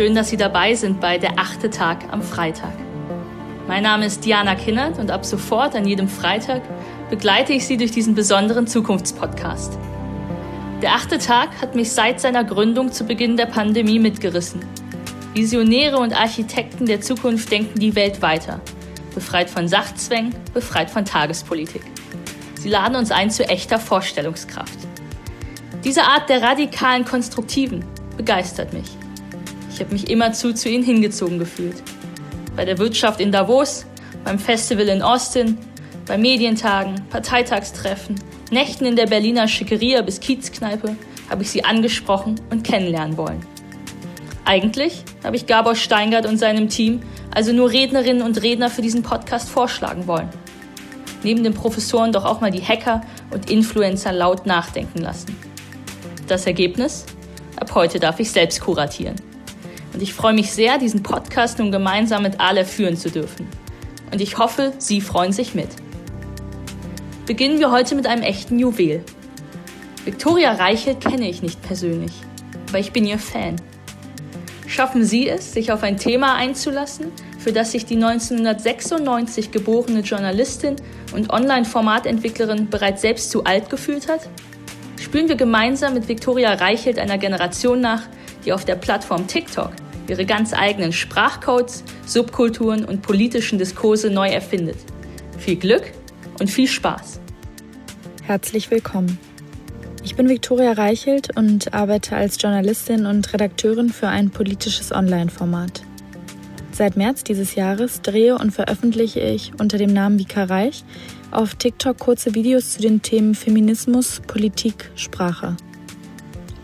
Schön, dass Sie dabei sind bei Der achte Tag am Freitag. Mein Name ist Diana Kinnert und ab sofort an jedem Freitag begleite ich Sie durch diesen besonderen Zukunftspodcast. Der achte Tag hat mich seit seiner Gründung zu Beginn der Pandemie mitgerissen. Visionäre und Architekten der Zukunft denken die Welt weiter. Befreit von Sachzwängen, befreit von Tagespolitik. Sie laden uns ein zu echter Vorstellungskraft. Diese Art der radikalen Konstruktiven begeistert mich. Ich habe mich immerzu zu ihnen hingezogen gefühlt. Bei der Wirtschaft in Davos, beim Festival in Austin, bei Medientagen, Parteitagstreffen, Nächten in der Berliner Schickeria bis Kiezkneipe habe ich sie angesprochen und kennenlernen wollen. Eigentlich habe ich Gabor Steingart und seinem Team also nur Rednerinnen und Redner für diesen Podcast vorschlagen wollen. Neben den Professoren doch auch mal die Hacker und Influencer laut nachdenken lassen. Das Ergebnis? Ab heute darf ich selbst kuratieren. Und ich freue mich sehr, diesen Podcast nun gemeinsam mit Ale führen zu dürfen. Und ich hoffe, Sie freuen sich mit beginnen wir heute mit einem echten Juwel. Viktoria Reichelt kenne ich nicht persönlich, aber ich bin ihr Fan. Schaffen Sie es, sich auf ein Thema einzulassen, für das sich die 1996 geborene Journalistin und Online-Formatentwicklerin bereits selbst zu alt gefühlt hat? Spüren wir gemeinsam mit Viktoria Reichelt einer Generation nach, die auf der Plattform TikTok ihre ganz eigenen Sprachcodes, Subkulturen und politischen Diskurse neu erfindet. Viel Glück und viel Spaß! Herzlich willkommen. Ich bin Viktoria Reichelt und arbeite als Journalistin und Redakteurin für ein politisches Online-Format. Seit März dieses Jahres drehe und veröffentliche ich unter dem Namen Vika Reich auf TikTok kurze Videos zu den Themen Feminismus, Politik, Sprache.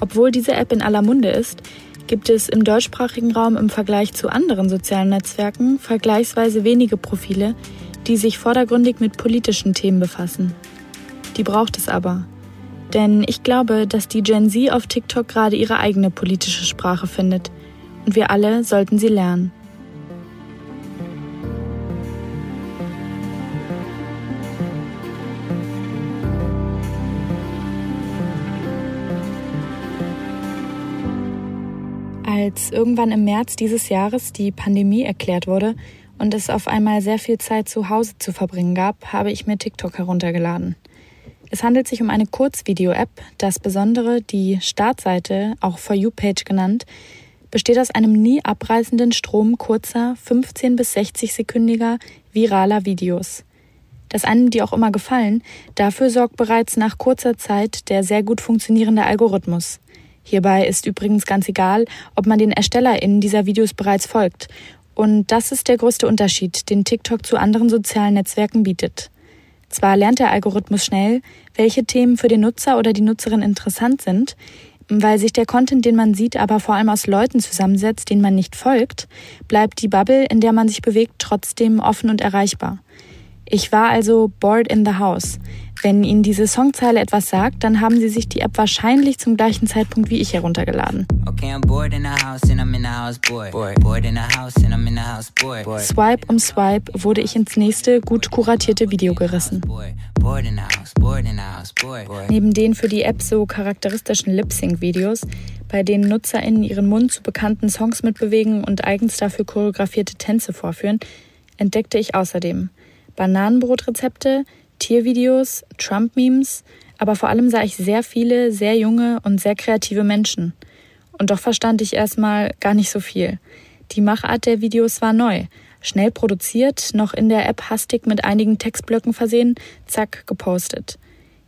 Obwohl diese App in aller Munde ist, gibt es im deutschsprachigen Raum im Vergleich zu anderen sozialen Netzwerken vergleichsweise wenige Profile, die sich vordergründig mit politischen Themen befassen. Die braucht es aber. Denn ich glaube, dass die Gen Z auf TikTok gerade ihre eigene politische Sprache findet. Und wir alle sollten sie lernen. Als irgendwann im März dieses Jahres die Pandemie erklärt wurde und es auf einmal sehr viel Zeit zu Hause zu verbringen gab, habe ich mir TikTok heruntergeladen. Es handelt sich um eine Kurzvideo-App. Das Besondere, die Startseite, auch For You-Page genannt, besteht aus einem nie abreißenden Strom kurzer, 15 bis 60 sekündiger, viraler Videos. Dass einem die auch immer gefallen, dafür sorgt bereits nach kurzer Zeit der sehr gut funktionierende Algorithmus. Hierbei ist übrigens ganz egal, ob man den ErstellerInnen dieser Videos bereits folgt. Und das ist der größte Unterschied, den TikTok zu anderen sozialen Netzwerken bietet. Zwar lernt der Algorithmus schnell, welche Themen für den Nutzer oder die Nutzerin interessant sind, weil sich der Content, den man sieht, aber vor allem aus Leuten zusammensetzt, denen man nicht folgt, bleibt die Bubble, in der man sich bewegt, trotzdem offen und erreichbar. Ich war also bored in the house. Wenn Ihnen diese Songzeile etwas sagt, dann haben Sie sich die App wahrscheinlich zum gleichen Zeitpunkt wie ich heruntergeladen. Swipe um Swipe wurde ich ins nächste gut kuratierte Video gerissen. Neben den für die App so charakteristischen Lip-Sync-Videos, bei denen NutzerInnen ihren Mund zu bekannten Songs mitbewegen und eigens dafür choreografierte Tänze vorführen, entdeckte ich außerdem Bananenbrotrezepte, Tiervideos, Trump-Memes, aber vor allem sah ich sehr viele, sehr junge und sehr kreative Menschen. Und doch verstand ich erstmal gar nicht so viel. Die Machart der Videos war neu. Schnell produziert, noch in der App hastig mit einigen Textblöcken versehen, zack, gepostet.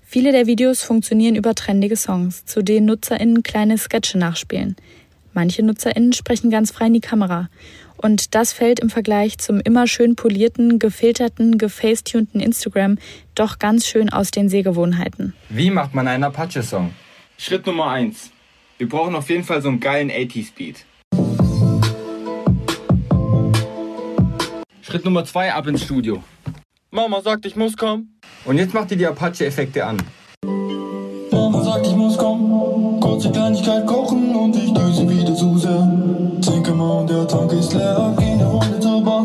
Viele der Videos funktionieren über trendige Songs, zu denen NutzerInnen kleine Sketche nachspielen. Manche NutzerInnen sprechen ganz frei in die Kamera. Und das fällt im Vergleich zum immer schön polierten, gefilterten, gefacetunten Instagram doch ganz schön aus den Sehgewohnheiten. Wie macht man einen Apache-Song? Schritt Nummer 1. Wir brauchen auf jeden Fall so einen geilen 80s-Beat. Schritt Nummer 2, ab ins Studio. Mama sagt, ich muss kommen. Und jetzt macht ihr die Apache-Effekte an. Kurze Kleinigkeit kochen und ich düse wieder zu sehr. Trinke mal und der Tank ist leer. Geh eine Runde zur Bar.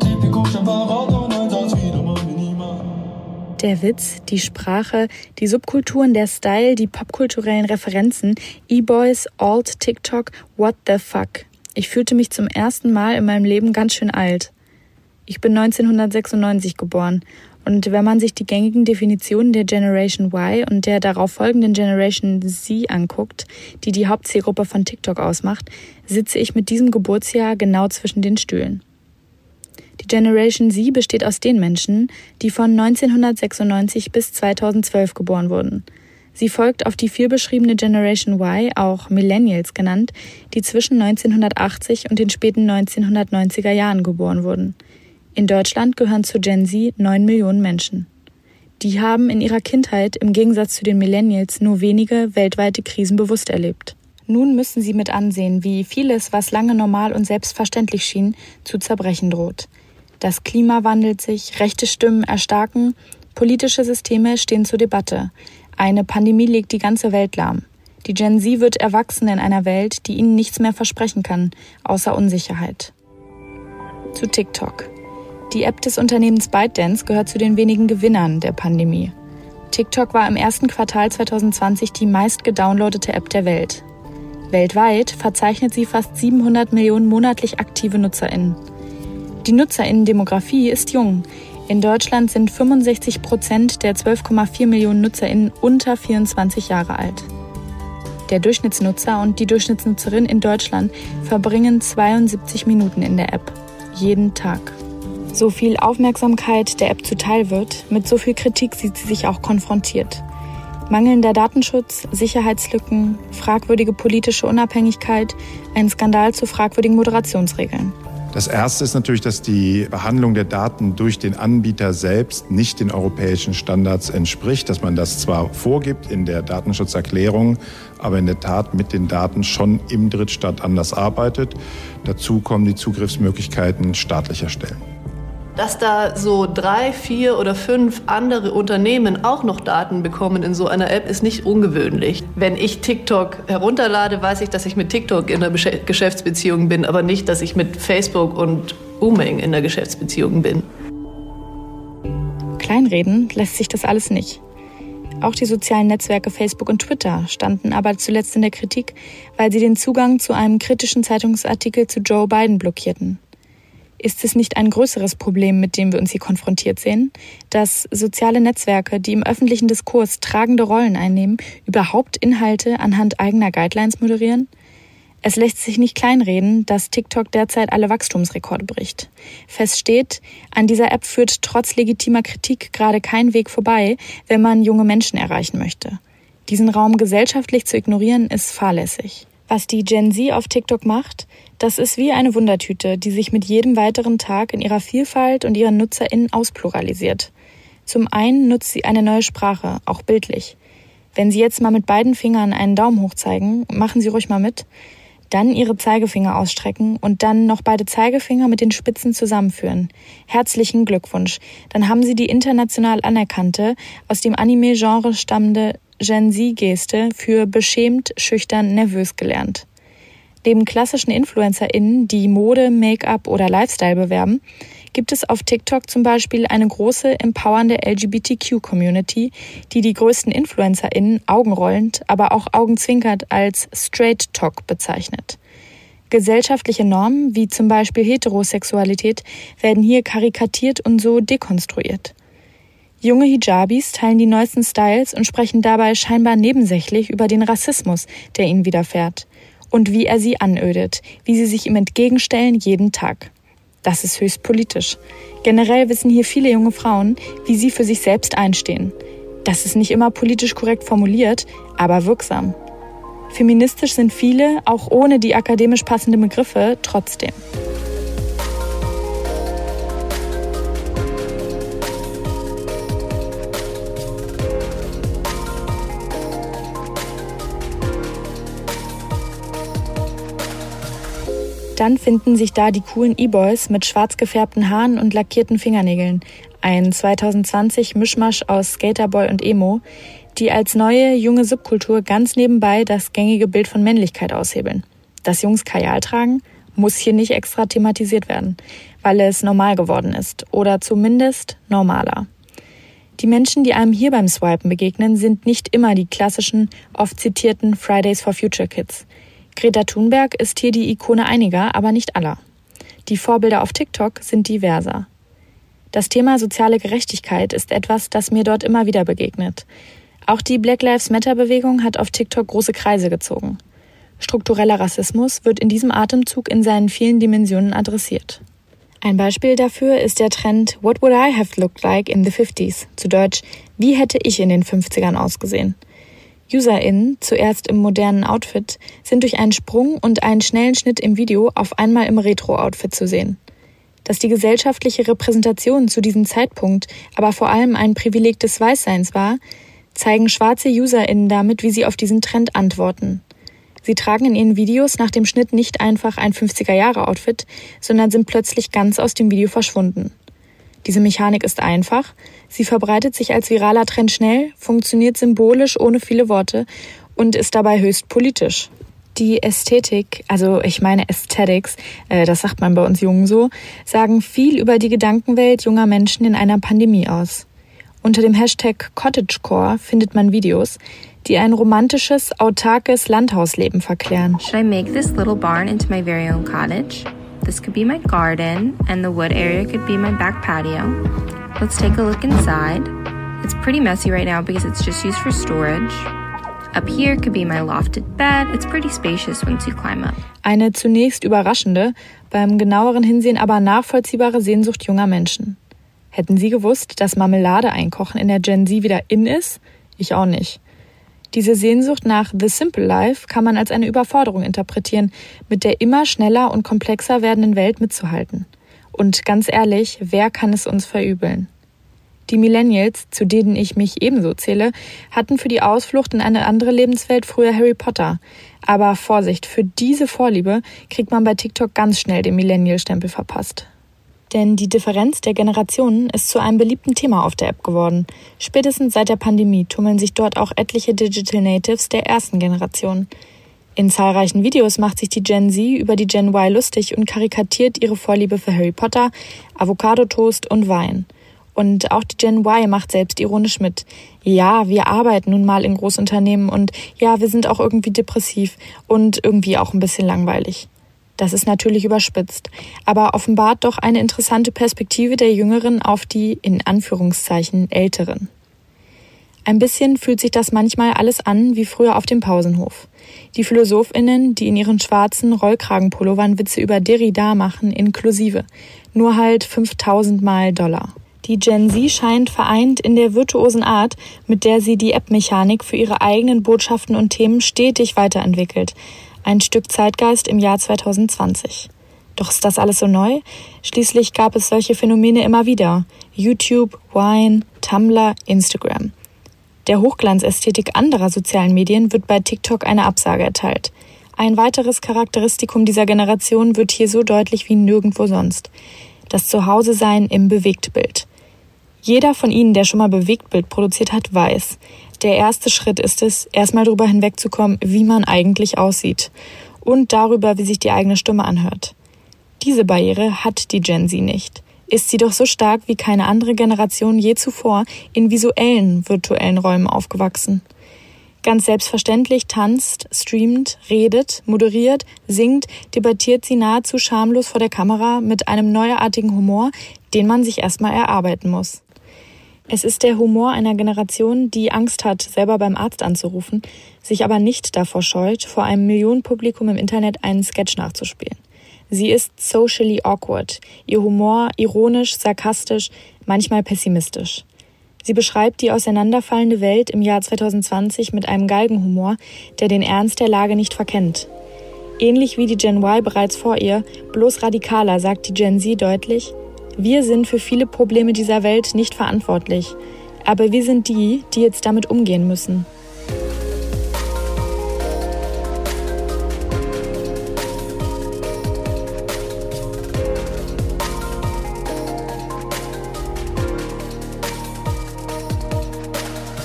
Tipico schon Fahrrad und Einsatz wieder mal minimal. Der Witz, die Sprache, die Subkulturen, der Style, die popkulturellen Referenzen, E-Boys, Alt, TikTok, what the fuck. Ich fühlte mich zum ersten Mal in meinem Leben ganz schön alt. Ich bin 1996 geboren und wenn man sich die gängigen Definitionen der Generation Y und der darauf folgenden Generation Z anguckt, die die Hauptzielgruppe von TikTok ausmacht, sitze ich mit diesem Geburtsjahr genau zwischen den Stühlen. Die Generation Z besteht aus den Menschen, die von 1996 bis 2012 geboren wurden. Sie folgt auf die vielbeschriebene Generation Y, auch Millennials genannt, die zwischen 1980 und den späten 1990er Jahren geboren wurden. In Deutschland gehören zu Gen Z neun Millionen Menschen. Die haben in ihrer Kindheit im Gegensatz zu den Millennials nur wenige weltweite Krisen bewusst erlebt. Nun müssen sie mit ansehen, wie vieles, was lange normal und selbstverständlich schien, zu zerbrechen droht. Das Klima wandelt sich, rechte Stimmen erstarken, politische Systeme stehen zur Debatte. Eine Pandemie legt die ganze Welt lahm. Die Gen Z wird erwachsen in einer Welt, die ihnen nichts mehr versprechen kann, außer Unsicherheit. Zu TikTok. Die App des Unternehmens ByteDance gehört zu den wenigen Gewinnern der Pandemie. TikTok war im ersten Quartal 2020 die meist gedownloadete App der Welt. Weltweit verzeichnet sie fast 700 Millionen monatlich aktive NutzerInnen. Die NutzerInnen-Demografie ist jung. In Deutschland sind 65 Prozent der 12,4 Millionen NutzerInnen unter 24 Jahre alt. Der Durchschnittsnutzer und die Durchschnittsnutzerin in Deutschland verbringen 72 Minuten in der App. Jeden Tag so viel Aufmerksamkeit der App zuteil wird, mit so viel Kritik sieht sie sich auch konfrontiert. Mangelnder Datenschutz, Sicherheitslücken, fragwürdige politische Unabhängigkeit, ein Skandal zu fragwürdigen Moderationsregeln. Das Erste ist natürlich, dass die Behandlung der Daten durch den Anbieter selbst nicht den europäischen Standards entspricht, dass man das zwar vorgibt in der Datenschutzerklärung, aber in der Tat mit den Daten schon im Drittstaat anders arbeitet. Dazu kommen die Zugriffsmöglichkeiten staatlicher Stellen. Dass da so drei, vier oder fünf andere Unternehmen auch noch Daten bekommen in so einer App, ist nicht ungewöhnlich. Wenn ich TikTok herunterlade, weiß ich, dass ich mit TikTok in einer Geschäftsbeziehung bin, aber nicht, dass ich mit Facebook und Booming in der Geschäftsbeziehung bin. Kleinreden lässt sich das alles nicht. Auch die sozialen Netzwerke Facebook und Twitter standen aber zuletzt in der Kritik, weil sie den Zugang zu einem kritischen Zeitungsartikel zu Joe Biden blockierten. Ist es nicht ein größeres Problem, mit dem wir uns hier konfrontiert sehen, dass soziale Netzwerke, die im öffentlichen Diskurs tragende Rollen einnehmen, überhaupt Inhalte anhand eigener Guidelines moderieren? Es lässt sich nicht kleinreden, dass TikTok derzeit alle Wachstumsrekorde bricht. Fest steht, an dieser App führt trotz legitimer Kritik gerade kein Weg vorbei, wenn man junge Menschen erreichen möchte. Diesen Raum gesellschaftlich zu ignorieren, ist fahrlässig. Was die Gen Z auf TikTok macht, das ist wie eine Wundertüte, die sich mit jedem weiteren Tag in ihrer Vielfalt und ihren NutzerInnen auspluralisiert. Zum einen nutzt sie eine neue Sprache, auch bildlich. Wenn Sie jetzt mal mit beiden Fingern einen Daumen hoch zeigen, machen Sie ruhig mal mit. Dann Ihre Zeigefinger ausstrecken und dann noch beide Zeigefinger mit den Spitzen zusammenführen. Herzlichen Glückwunsch. Dann haben Sie die international anerkannte, aus dem Anime-Genre stammende Gen Z-Geste für beschämt, schüchtern, nervös gelernt. Neben klassischen InfluencerInnen, die Mode, Make-up oder Lifestyle bewerben, gibt es auf TikTok zum Beispiel eine große, empowernde LGBTQ-Community, die die größten InfluencerInnen augenrollend, aber auch augenzwinkert als Straight Talk bezeichnet. Gesellschaftliche Normen, wie zum Beispiel Heterosexualität, werden hier karikatiert und so dekonstruiert. Junge Hijabis teilen die neuesten Styles und sprechen dabei scheinbar nebensächlich über den Rassismus, der ihnen widerfährt und wie er sie anödet, wie sie sich ihm entgegenstellen jeden Tag. Das ist höchst politisch. Generell wissen hier viele junge Frauen, wie sie für sich selbst einstehen. Das ist nicht immer politisch korrekt formuliert, aber wirksam. Feministisch sind viele, auch ohne die akademisch passenden Begriffe, trotzdem. Dann finden sich da die coolen E-Boys mit schwarz gefärbten Haaren und lackierten Fingernägeln. Ein 2020 Mischmasch aus Skaterboy und Emo, die als neue, junge Subkultur ganz nebenbei das gängige Bild von Männlichkeit aushebeln. Dass Jungs Kajal tragen, muss hier nicht extra thematisiert werden, weil es normal geworden ist oder zumindest normaler. Die Menschen, die einem hier beim Swipen begegnen, sind nicht immer die klassischen, oft zitierten Fridays for Future Kids. Greta Thunberg ist hier die Ikone einiger, aber nicht aller. Die Vorbilder auf TikTok sind diverser. Das Thema soziale Gerechtigkeit ist etwas, das mir dort immer wieder begegnet. Auch die Black Lives Matter Bewegung hat auf TikTok große Kreise gezogen. Struktureller Rassismus wird in diesem Atemzug in seinen vielen Dimensionen adressiert. Ein Beispiel dafür ist der Trend What would I have looked like in the 50s? Zu Deutsch, wie hätte ich in den 50ern ausgesehen? UserInnen, zuerst im modernen Outfit, sind durch einen Sprung und einen schnellen Schnitt im Video auf einmal im Retro-Outfit zu sehen. Dass die gesellschaftliche Repräsentation zu diesem Zeitpunkt aber vor allem ein Privileg des Weißseins war, zeigen schwarze UserInnen damit, wie sie auf diesen Trend antworten. Sie tragen in ihren Videos nach dem Schnitt nicht einfach ein 50er-Jahre-Outfit, sondern sind plötzlich ganz aus dem Video verschwunden. Diese Mechanik ist einfach, sie verbreitet sich als viraler Trend schnell, funktioniert symbolisch ohne viele Worte und ist dabei höchst politisch. Die Ästhetik, also ich meine Aesthetics, äh, das sagt man bei uns Jungen so, sagen viel über die Gedankenwelt junger Menschen in einer Pandemie aus. Unter dem Hashtag Cottagecore findet man Videos, die ein romantisches, autarkes Landhausleben verklären. Should I make this little barn into my very own cottage? This could be my garden, and the wood area could be my back patio. Let's take a look inside. It's pretty messy right now because it's just used for storage. Up here could be my lofted bed. It's pretty spacious once you climb up. Eine zunächst überraschende, beim genaueren Hinsehen aber nachvollziehbare Sehnsucht junger Menschen. Hätten Sie gewusst, dass Marmelade einkochen in der Gen Z wieder in ist? Ich auch nicht. Diese Sehnsucht nach The Simple Life kann man als eine Überforderung interpretieren, mit der immer schneller und komplexer werdenden Welt mitzuhalten. Und ganz ehrlich, wer kann es uns verübeln? Die Millennials, zu denen ich mich ebenso zähle, hatten für die Ausflucht in eine andere Lebenswelt früher Harry Potter. Aber Vorsicht, für diese Vorliebe kriegt man bei TikTok ganz schnell den Millennial-Stempel verpasst. Denn die Differenz der Generationen ist zu einem beliebten Thema auf der App geworden. Spätestens seit der Pandemie tummeln sich dort auch etliche Digital Natives der ersten Generation. In zahlreichen Videos macht sich die Gen Z über die Gen Y lustig und karikatiert ihre Vorliebe für Harry Potter, Avocado-Toast und Wein. Und auch die Gen Y macht selbst ironisch mit. Ja, wir arbeiten nun mal in Großunternehmen und ja, wir sind auch irgendwie depressiv und irgendwie auch ein bisschen langweilig. Das ist natürlich überspitzt, aber offenbart doch eine interessante Perspektive der Jüngeren auf die in Anführungszeichen Älteren. Ein bisschen fühlt sich das manchmal alles an wie früher auf dem Pausenhof. Die Philosophinnen, die in ihren schwarzen Rollkragenpullovern Witze über Derrida machen, inklusive. Nur halt 5000 mal Dollar. Die Gen Z scheint vereint in der virtuosen Art, mit der sie die App-Mechanik für ihre eigenen Botschaften und Themen stetig weiterentwickelt, ein Stück Zeitgeist im Jahr 2020. Doch ist das alles so neu? Schließlich gab es solche Phänomene immer wieder. YouTube, Wine, Tumblr, Instagram. Der Hochglanzästhetik anderer sozialen Medien wird bei TikTok eine Absage erteilt. Ein weiteres Charakteristikum dieser Generation wird hier so deutlich wie nirgendwo sonst. Das Zuhause-Sein im Bewegtbild. Jeder von Ihnen, der schon mal Bewegtbild produziert hat, weiß, der erste Schritt ist es, erstmal darüber hinwegzukommen, wie man eigentlich aussieht und darüber, wie sich die eigene Stimme anhört. Diese Barriere hat die Gen Z nicht. Ist sie doch so stark wie keine andere Generation je zuvor in visuellen, virtuellen Räumen aufgewachsen. Ganz selbstverständlich tanzt, streamt, redet, moderiert, singt, debattiert sie nahezu schamlos vor der Kamera mit einem neuartigen Humor, den man sich erstmal erarbeiten muss. Es ist der Humor einer Generation, die Angst hat, selber beim Arzt anzurufen, sich aber nicht davor scheut, vor einem Millionenpublikum im Internet einen Sketch nachzuspielen. Sie ist socially awkward, ihr Humor ironisch, sarkastisch, manchmal pessimistisch. Sie beschreibt die auseinanderfallende Welt im Jahr 2020 mit einem Galgenhumor, der den Ernst der Lage nicht verkennt. Ähnlich wie die Gen Y bereits vor ihr, bloß radikaler, sagt die Gen Z deutlich, wir sind für viele Probleme dieser Welt nicht verantwortlich, aber wir sind die, die jetzt damit umgehen müssen.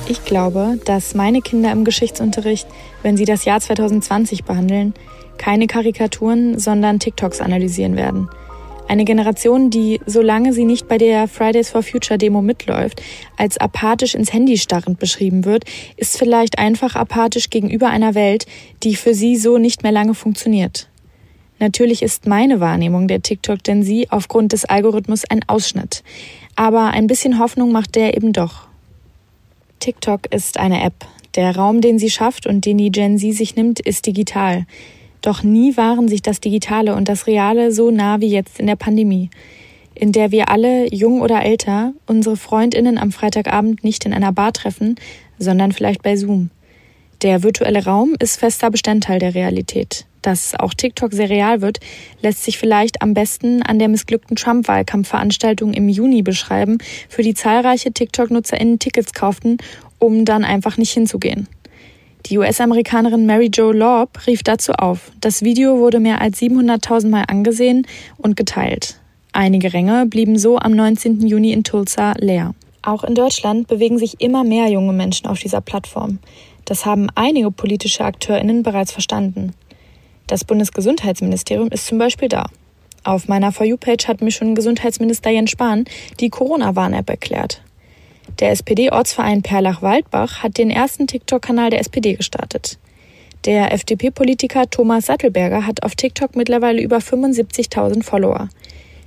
Ich glaube, dass meine Kinder im Geschichtsunterricht, wenn sie das Jahr 2020 behandeln, keine Karikaturen, sondern TikToks analysieren werden – Eine Generation, die, solange sie nicht bei der Fridays for Future Demo mitläuft, als apathisch ins Handy starrend beschrieben wird, ist vielleicht einfach apathisch gegenüber einer Welt, die für sie so nicht mehr lange funktioniert. Natürlich ist meine Wahrnehmung der TikTok Gen Z aufgrund des Algorithmus ein Ausschnitt. Aber ein bisschen Hoffnung macht der eben doch. TikTok ist eine App. Der Raum, den sie schafft und den die Gen Z sich nimmt, ist digital. Doch nie waren sich das Digitale und das Reale so nah wie jetzt in der Pandemie, in der wir alle, jung oder älter, unsere Freundinnen am Freitagabend nicht in einer Bar treffen, sondern vielleicht bei Zoom. Der virtuelle Raum ist fester Bestandteil der Realität. Dass auch TikTok sehr real wird, lässt sich vielleicht am besten an der missglückten Trump-Wahlkampfveranstaltung im Juni beschreiben, für die zahlreiche TikTok-NutzerInnen Tickets kauften, um dann einfach nicht hinzugehen. Die US-Amerikanerin Mary Jo Laub rief dazu auf. Das Video wurde mehr als 700.000 Mal angesehen und geteilt. Einige Ränge blieben so am 19. Juni in Tulsa leer. Auch in Deutschland bewegen sich immer mehr junge Menschen auf dieser Plattform. Das haben einige politische AkteurInnen bereits verstanden. Das Bundesgesundheitsministerium ist zum Beispiel da. Auf meiner For You-Page hat mir schon Gesundheitsminister Jens Spahn die Corona-Warn-App erklärt. Der SPD-Ortsverein Perlach-Waldbach hat den ersten TikTok-Kanal der SPD gestartet. Der FDP-Politiker Thomas Sattelberger hat auf TikTok mittlerweile über 75.000 Follower.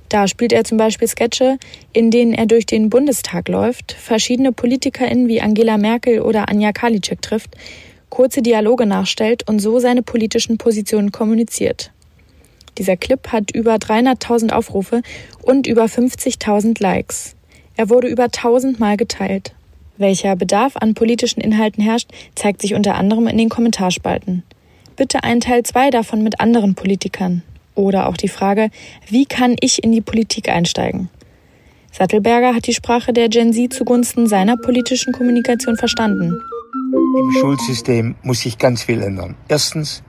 Da spielt er zum Beispiel Sketche, in denen er durch den Bundestag läuft, verschiedene PolitikerInnen wie Angela Merkel oder Anja Karliczek trifft, kurze Dialoge nachstellt und so seine politischen Positionen kommuniziert. Dieser Clip hat über 300.000 Aufrufe und über 50.000 Likes. Er wurde über tausendmal geteilt. Welcher Bedarf an politischen Inhalten herrscht, zeigt sich unter anderem in den Kommentarspalten. Bitte einen Teil 2 davon mit anderen Politikern. Oder auch die Frage, wie kann ich in die Politik einsteigen? Sattelberger hat die Sprache der Gen Z zugunsten seiner politischen Kommunikation verstanden. Im Schulsystem muss sich ganz viel ändern. Erstens,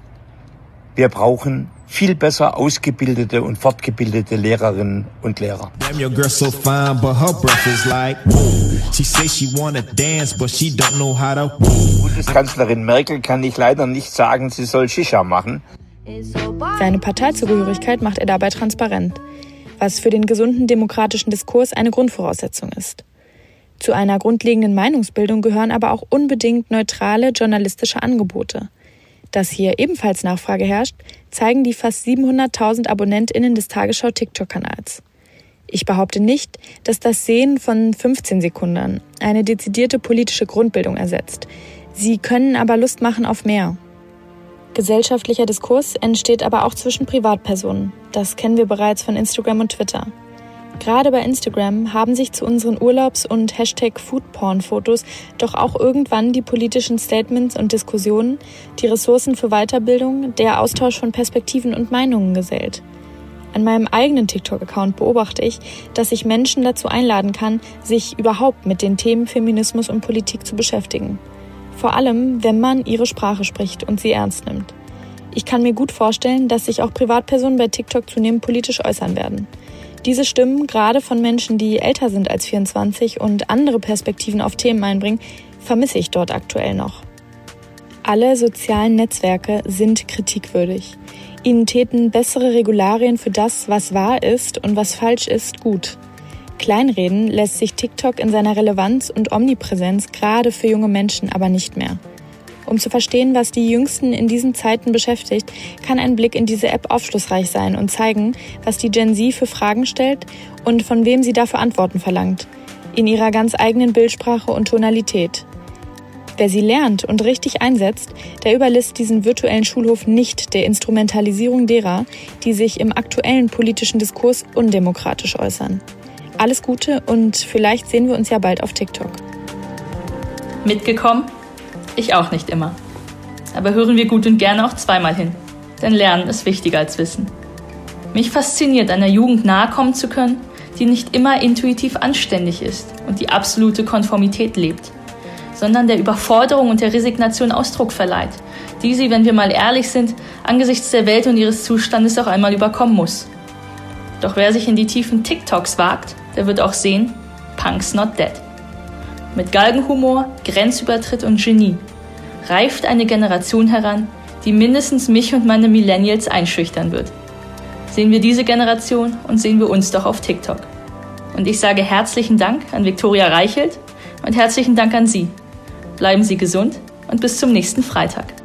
wir brauchen viel besser ausgebildete und fortgebildete Lehrerinnen und Lehrer. Bundeskanzlerin Merkel kann ich leider nicht sagen, sie soll Shisha machen. Seine Parteizugehörigkeit macht er dabei transparent, was für den gesunden demokratischen Diskurs eine Grundvoraussetzung ist. Zu einer grundlegenden Meinungsbildung gehören aber auch unbedingt neutrale journalistische Angebote. Dass hier ebenfalls Nachfrage herrscht, zeigen die fast 700.000 AbonnentInnen des Tagesschau TikTok-Kanals. Ich behaupte nicht, dass das Sehen von 15 Sekunden eine dezidierte politische Grundbildung ersetzt. Sie können aber Lust machen auf mehr. Gesellschaftlicher Diskurs entsteht aber auch zwischen Privatpersonen. Das kennen wir bereits von Instagram und Twitter. Gerade bei Instagram haben sich zu unseren Urlaubs- und Hashtag Foodporn-Fotos doch auch irgendwann die politischen Statements und Diskussionen, die Ressourcen für Weiterbildung, der Austausch von Perspektiven und Meinungen gesellt. An meinem eigenen TikTok-Account beobachte ich, dass ich Menschen dazu einladen kann, sich überhaupt mit den Themen Feminismus und Politik zu beschäftigen. Vor allem, wenn man ihre Sprache spricht und sie ernst nimmt. Ich kann mir gut vorstellen, dass sich auch Privatpersonen bei TikTok zunehmend politisch äußern werden. Diese Stimmen, gerade von Menschen, die älter sind als 24 und andere Perspektiven auf Themen einbringen, vermisse ich dort aktuell noch. Alle sozialen Netzwerke sind kritikwürdig. Ihnen täten bessere Regularien für das, was wahr ist und was falsch ist, gut. Kleinreden lässt sich TikTok in seiner Relevanz und Omnipräsenz gerade für junge Menschen aber nicht mehr. Um zu verstehen, was die Jüngsten in diesen Zeiten beschäftigt, kann ein Blick in diese App aufschlussreich sein und zeigen, was die Gen Z für Fragen stellt und von wem sie dafür Antworten verlangt. In ihrer ganz eigenen Bildsprache und Tonalität. Wer sie lernt und richtig einsetzt, der überlässt diesen virtuellen Schulhof nicht der Instrumentalisierung derer, die sich im aktuellen politischen Diskurs undemokratisch äußern. Alles Gute und vielleicht sehen wir uns ja bald auf TikTok. Mitgekommen? Ich auch nicht immer. Aber hören wir gut und gerne auch zweimal hin. Denn Lernen ist wichtiger als Wissen. Mich fasziniert, einer Jugend nahe kommen zu können, die nicht immer intuitiv anständig ist und die absolute Konformität lebt, sondern der Überforderung und der Resignation Ausdruck verleiht, die sie, wenn wir mal ehrlich sind, angesichts der Welt und ihres Zustandes auch einmal überkommen muss. Doch wer sich in die tiefen TikToks wagt, der wird auch sehen, Punk's not dead. Mit Galgenhumor, Grenzübertritt und Genie reift eine Generation heran, die mindestens mich und meine Millennials einschüchtern wird. Sehen wir diese Generation und sehen wir uns doch auf TikTok. Und ich sage herzlichen Dank an Viktoria Reichelt und herzlichen Dank an Sie. Bleiben Sie gesund und bis zum nächsten Freitag.